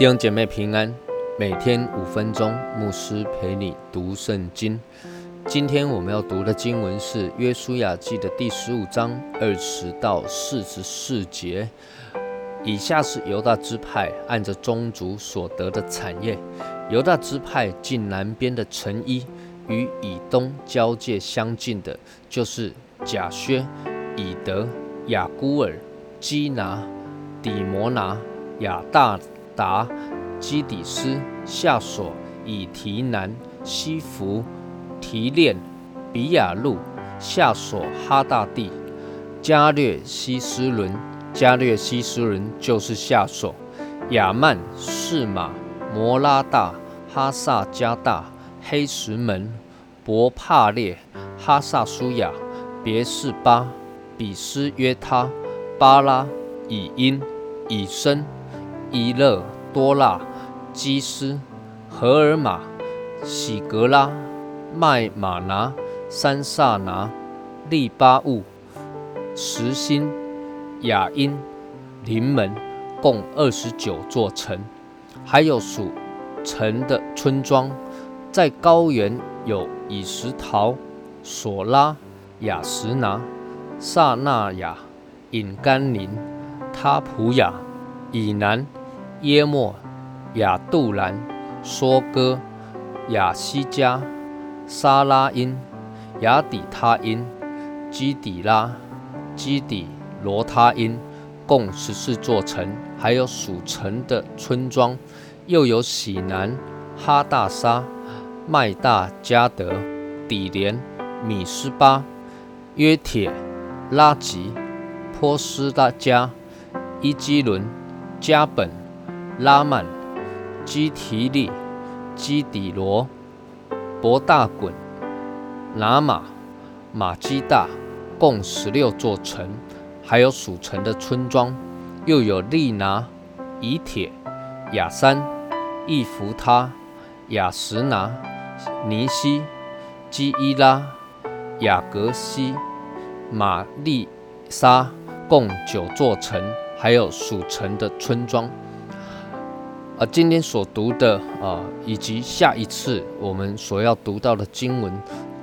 弟兄姐妹平安，每天五分钟，牧师陪你读圣经。今天我们要读的经文是《约书亚记》的第十五章二十到四十四节。以下是犹大支派按着宗族所得的产业。犹大支派近南边的城邑，与以东交界相近的，就是贾薛、以德、雅孤尔、基拿、底摩拿、亚大。达、基底斯、夏索、以提南、西弗、提炼、比亚路、夏索、哈大地、加略西斯伦、加略西斯伦就是夏索、亚曼、士马、摩拉大、哈萨加大、黑石门、博帕列、哈萨舒亚、别是巴、比斯约他、巴拉、以因、以身。伊勒、多拉、基斯、荷尔玛、喜格拉、麦马拿、三萨拿、利巴物、实心、雅因、临门，共二十九座城，还有属城的村庄。在高原有以石陶、索拉、雅什拿、萨那亚、隐甘林、他普雅、以南。耶莫、亚杜兰、梭哥、亚西加、沙拉因、亚底他因、基底拉、基底罗他因，共十四座城，还有属城的村庄，又有喜南、哈大沙、麦大加德、底连、米斯巴、约铁、拉吉、波斯大加、伊基伦、加本。拉曼、基提利、基底罗、博大滚、拿马、马基大，共十六座城，还有属城的村庄，又有利拿、以铁、亚山、易弗他、亚什拿、尼西、基伊拉、雅格西、玛丽沙，共九座城，还有属城的村庄。而今天所读的啊，以及下一次我们所要读到的经文，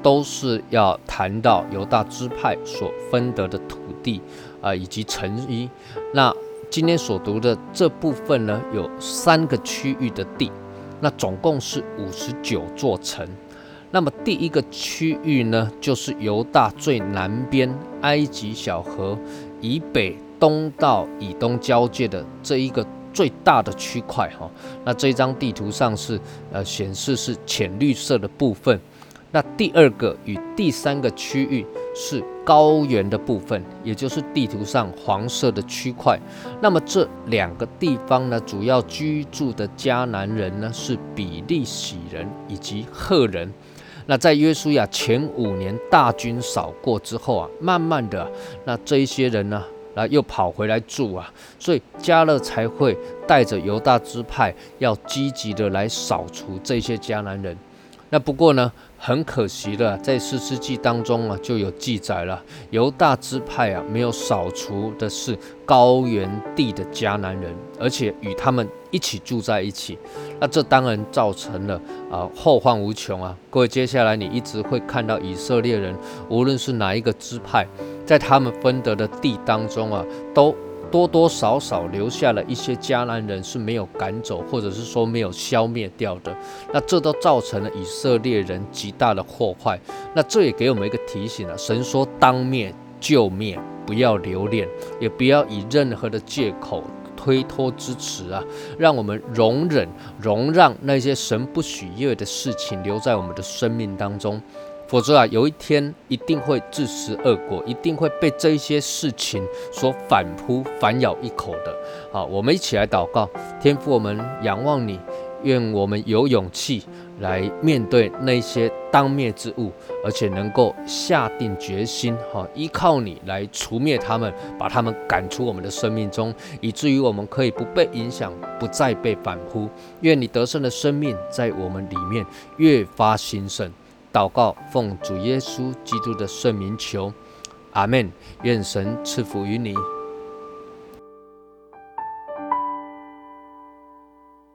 都是要谈到犹大支派所分得的土地啊，以及城邑。那今天所读的这部分呢，有三个区域的地，那总共是五十九座城。那么第一个区域呢，就是犹大最南边埃及小河以北东到以东交界的这一个。最大的区块哈，那这张地图上是呃显示是浅绿色的部分。那第二个与第三个区域是高原的部分，也就是地图上黄色的区块。那么这两个地方呢，主要居住的迦南人呢是比利洗人以及赫人。那在约书亚前五年大军扫过之后啊，慢慢的那这一些人呢。那又跑回来住啊，所以加勒才会带着犹大支派要积极的来扫除这些迦南人。那不过呢，很可惜的，在四世纪当中啊，就有记载了，犹大支派啊没有扫除的是高原地的迦南人，而且与他们一起住在一起。那这当然造成了啊后患无穷啊。各位，接下来你一直会看到以色列人，无论是哪一个支派。在他们分得的地当中啊，都多多少少留下了一些迦南人是没有赶走，或者是说没有消灭掉的。那这都造成了以色列人极大的祸害。那这也给我们一个提醒了：神说当灭就灭，不要留恋，也不要以任何的借口推脱支持啊，让我们容忍、容让那些神不许悦的事情留在我们的生命当中。否则啊，有一天一定会自食恶果，一定会被这些事情所反扑、反咬一口的。好，我们一起来祷告，天父，我们仰望你，愿我们有勇气来面对那些当灭之物，而且能够下定决心，哈，依靠你来除灭他们，把他们赶出我们的生命中，以至于我们可以不被影响，不再被反扑。愿你得胜的生命在我们里面越发兴盛。祷告，奉主耶稣基督的圣名求，阿门。愿神赐福于你。